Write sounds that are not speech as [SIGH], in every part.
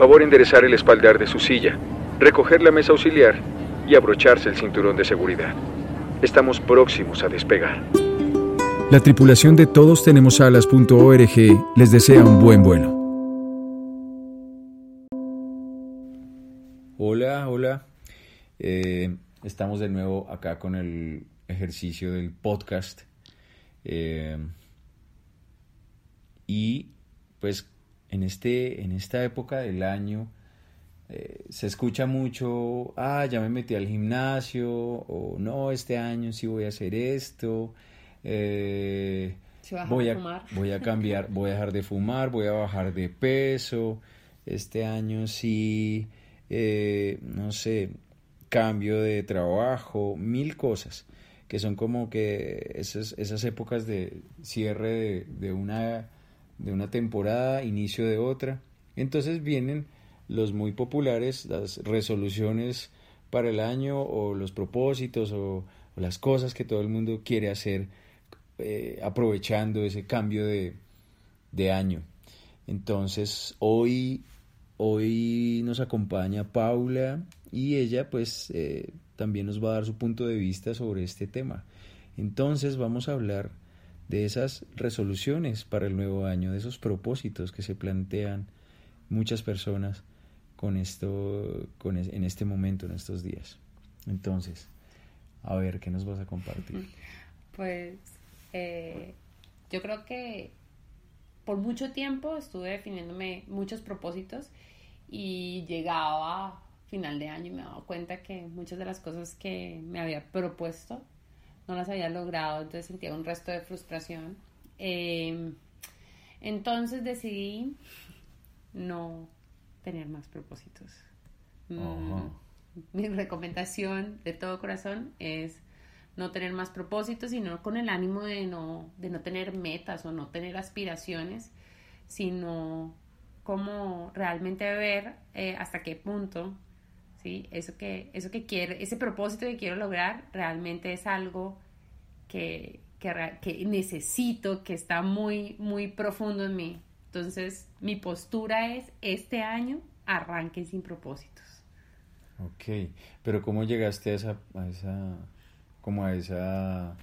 Favor enderezar el espaldar de su silla, recoger la mesa auxiliar y abrocharse el cinturón de seguridad. Estamos próximos a despegar. La tripulación de Todos Tenemos Alas.org les desea un buen vuelo. Hola, hola. Eh, estamos de nuevo acá con el ejercicio del podcast. Eh, y pues en, este, en esta época del año eh, se escucha mucho, ah, ya me metí al gimnasio, o no, este año sí voy a hacer esto, eh, voy, a, voy a cambiar, voy a dejar de fumar, voy a bajar de peso, este año sí, eh, no sé, cambio de trabajo, mil cosas que son como que esas, esas épocas de cierre de, una, de una temporada, inicio de otra. Entonces vienen los muy populares, las resoluciones para el año o los propósitos o las cosas que todo el mundo quiere hacer eh, aprovechando ese cambio de, año. Entonces, hoy, hoy nos acompaña Paula y ella pues eh, también nos va a dar su punto de vista sobre este tema. Entonces vamos a hablar de esas resoluciones para el nuevo año, de esos propósitos que se plantean muchas personas con esto, con en este momento, en estos días. Entonces, a ver, ¿qué nos vas a compartir? [LAUGHS] Pues eh, yo creo que por mucho tiempo estuve definiéndome muchos propósitos y llegaba final de año y me daba cuenta que muchas de las cosas que me había propuesto no las había logrado, entonces sentía un resto de frustración. Em, entonces decidí no tener más propósitos. Mm, mi recomendación de todo corazón es no tener más propósitos, sino con el ánimo de no, de no tener metas o no tener aspiraciones, sino como realmente ver eh, hasta qué punto, ¿sí? Eso que, eso que quiero, ese propósito que quiero lograr realmente es algo que, que, necesito, que está muy, muy profundo en mí. Entonces, mi postura es, este año arranque sin propósitos. Ok, pero ¿cómo llegaste a esa, a esa como a esa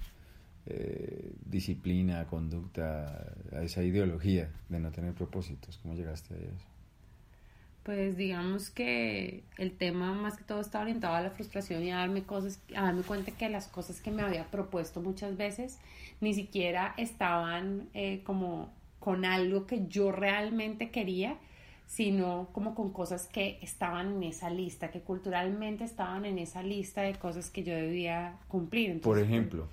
eh, disciplina, conducta, a esa ideología de no tener propósitos? ¿Cómo llegaste a eso? Pues digamos que el tema más que todo está orientado a la frustración y a darme cosas, a darme cuenta que las cosas que me había propuesto muchas veces ni siquiera estaban eh, como con algo que yo realmente quería sino como con cosas que estaban en esa lista, que culturalmente estaban en esa lista de cosas que yo debía cumplir. por ejemplo.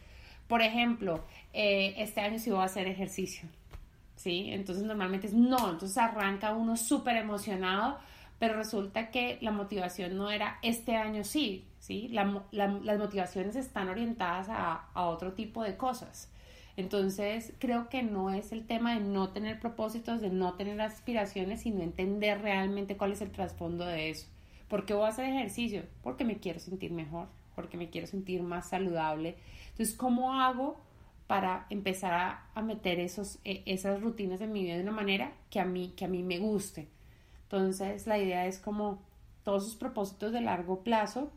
Por ejemplo, eh, este año sí voy a hacer ejercicio, ¿sí? Entonces normalmente es no, entonces arranca uno súper emocionado, pero resulta que la motivación no era este año sí, ¿sí? las motivaciones están orientadas a, a otro tipo de cosas. Entonces, creo que no es el tema de no tener propósitos, de no tener aspiraciones, sino entender realmente cuál es el trasfondo de eso. ¿Por qué voy a hacer ejercicio? Porque me quiero sentir mejor, porque me quiero sentir más saludable. Entonces, ¿cómo hago para empezar a, meter esos, e, esas rutinas en mi vida de una manera que a mí, que a mí me guste? Entonces, la idea es como todos esos propósitos de largo plazo,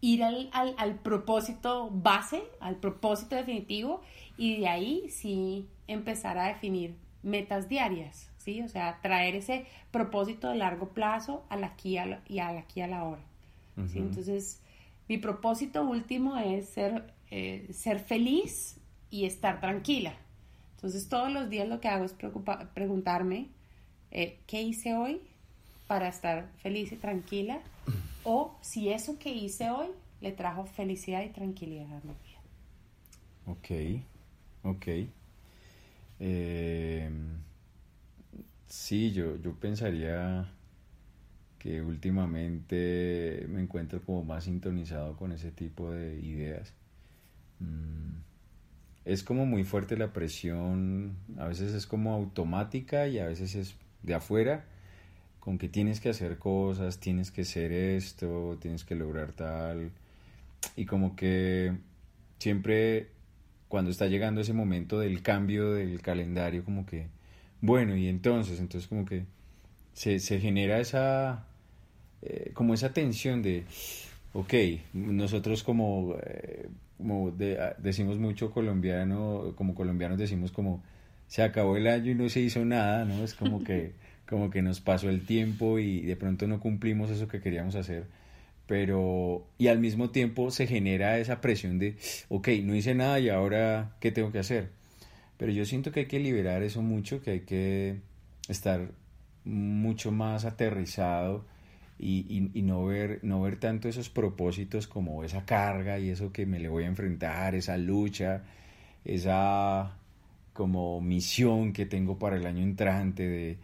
ir al, al, al propósito base, al propósito definitivo y de ahí sí empezar a definir metas diarias, ¿sí? O sea, traer ese propósito de largo plazo al aquí y al aquí a la hora, ¿sí? Entonces, mi propósito último es ser, eh, ser feliz y estar tranquila. Entonces, todos los días lo que hago es preguntarme, eh, ¿qué hice hoy para estar feliz y tranquila? O si eso que hice hoy le trajo felicidad y tranquilidad a mi vida. Ok. Ok. Eh, sí, yo, yo pensaría que últimamente me encuentro como más sintonizado con ese tipo de ideas. Mm, es como muy fuerte la presión, a veces es como automática y a veces es de afuera, con que tienes que hacer cosas, tienes que ser esto, tienes que lograr tal, y como que siempre cuando está llegando ese momento del cambio del calendario, como que, bueno, y entonces, entonces como que se, genera esa, eh, como esa tensión de, ok, nosotros como, eh, como decimos mucho colombiano, como colombianos decimos como, se acabó el año y no se hizo nada, ¿no? Es como que, [LAUGHS] como que nos pasó el tiempo y de pronto no cumplimos eso que queríamos hacer. Pero, y al mismo tiempo se genera esa presión de, ok, no hice nada y ahora, ¿qué tengo que hacer? Pero yo siento que hay que liberar eso mucho, que hay que estar mucho más aterrizado y, no, ver, no ver tanto esos propósitos como esa carga y eso que me le voy a enfrentar, esa lucha, esa como misión que tengo para el año entrante de,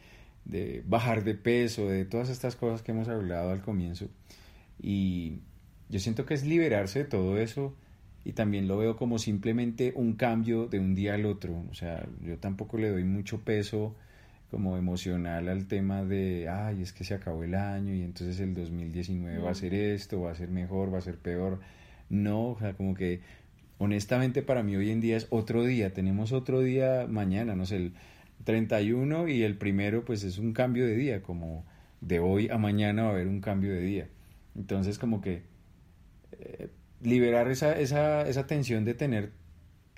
de bajar de peso, de todas estas cosas que hemos hablado al comienzo. Y yo siento que es liberarse de todo eso y también lo veo como simplemente un cambio de un día al otro. O sea, yo tampoco le doy mucho peso como emocional al tema de, ay, es que se acabó el año y entonces el 2019 va a ser esto, va a ser mejor, va a ser peor. No, o sea, como que honestamente para mí hoy en día es otro día, tenemos otro día mañana, no sé, el 31 y el primero pues es un cambio de día, como de hoy a mañana va a haber un cambio de día. Entonces como que eh, liberar esa, esa, esa tensión de tener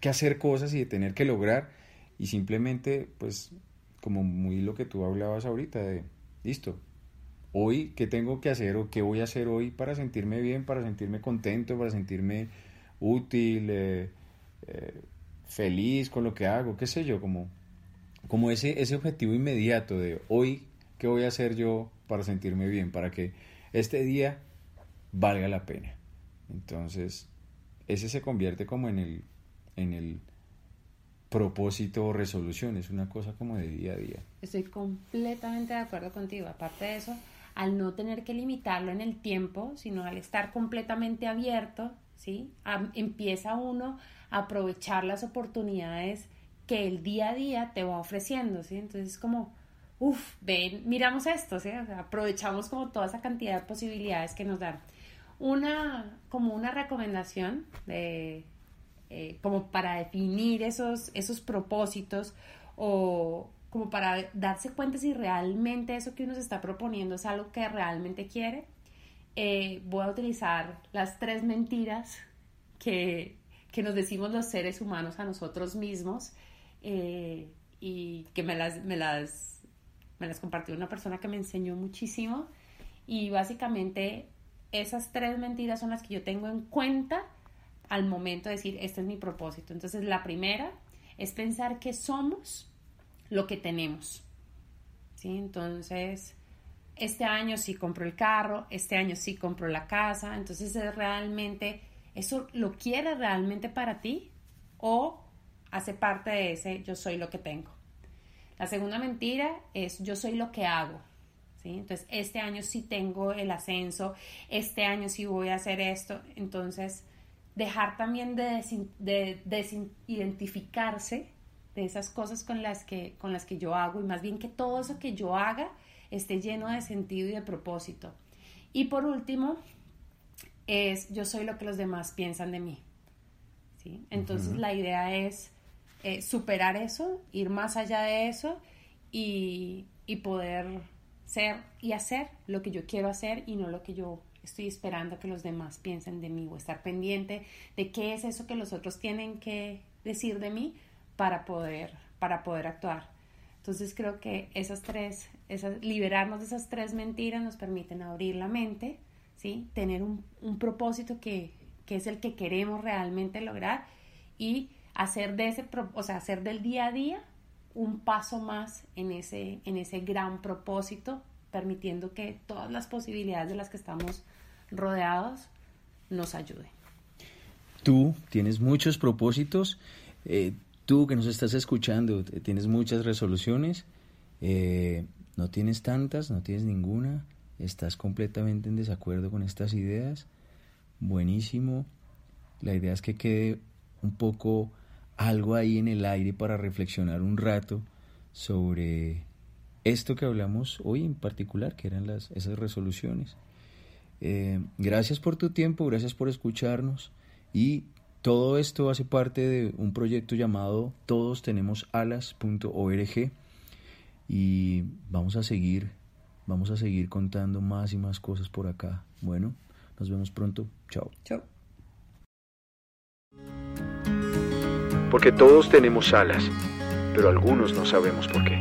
que hacer cosas y de tener que lograr y simplemente pues como muy lo que tú hablabas ahorita de, listo, hoy qué tengo que hacer o qué voy a hacer hoy para sentirme bien, para sentirme contento, para sentirme útil, eh, eh, feliz con lo que hago, qué sé yo, como, como ese, ese objetivo inmediato de hoy, ¿qué voy a hacer yo para sentirme bien? Para que este día valga la pena. Entonces, ese se convierte como en el, en el propósito o resolución, es una cosa como de día a día. Estoy completamente de acuerdo contigo. Aparte de eso, al no tener que limitarlo en el tiempo, sino al estar completamente abierto, ¿sí? empieza uno a aprovechar las oportunidades que el día a día te va ofreciendo, ¿sí? Entonces es como, uff, ven, miramos esto, ¿sí? aprovechamos como toda esa cantidad de posibilidades que nos dan. Una, como una recomendación de, eh, como para definir esos, esos propósitos o como para darse cuenta si realmente eso que uno se está proponiendo es algo que realmente quiere, eh, voy a utilizar las tres mentiras que, que, nos decimos los seres humanos a nosotros mismos eh, y que me las, me, las, me las compartió una persona que me enseñó muchísimo. Y básicamente esas tres mentiras son las que yo tengo en cuenta al momento de decir, este es mi propósito. Entonces, la primera es pensar que somos lo que tenemos. ¿Sí? Entonces, este año sí compro el carro, este año sí compro la casa, entonces es realmente, ¿eso lo quieres realmente para ti o hace parte de ese yo soy lo que tengo? La segunda mentira es yo soy lo que hago. ¿sí? Entonces, este año sí tengo el ascenso, este año sí voy a hacer esto, entonces dejar también de, de desidentificarse de esas cosas con las, que, con las que yo hago y más bien que todo eso que yo haga esté lleno de sentido y de propósito. Y por último, es yo soy lo que los demás piensan de mí. ¿sí? Entonces la idea es eh, superar eso, ir más allá de eso y, y poder ser y hacer lo que yo quiero hacer y no lo que yo estoy esperando que los demás piensen de mí o estar pendiente de qué es eso que los otros tienen que decir de mí para poder, para poder actuar. Entonces creo que esas tres, esas, liberarnos de esas tres mentiras nos permiten abrir la mente, ¿sí? tener un, un propósito que, que, es el que queremos realmente lograr y hacer, de ese, o sea, hacer del día a día un paso más en ese, en ese gran propósito, permitiendo que todas las posibilidades de las que estamos rodeados nos ayuden. Tú tienes muchos propósitos. Eh, Tú que nos estás escuchando, tienes muchas resoluciones, eh, no tienes tantas, no tienes ninguna, estás completamente en desacuerdo con estas ideas, buenísimo. La idea es que quede un poco algo ahí en el aire para reflexionar un rato sobre esto que hablamos hoy en particular, que eran las, esas resoluciones. Eh, gracias por tu tiempo, gracias por escucharnos y todo esto hace parte de un proyecto llamado todos tenemos alas.org y vamos a seguir Vamos a seguir contando más y más cosas por acá. Bueno, nos vemos pronto. Chao. Chao. Porque todos tenemos alas, pero algunos no sabemos por qué.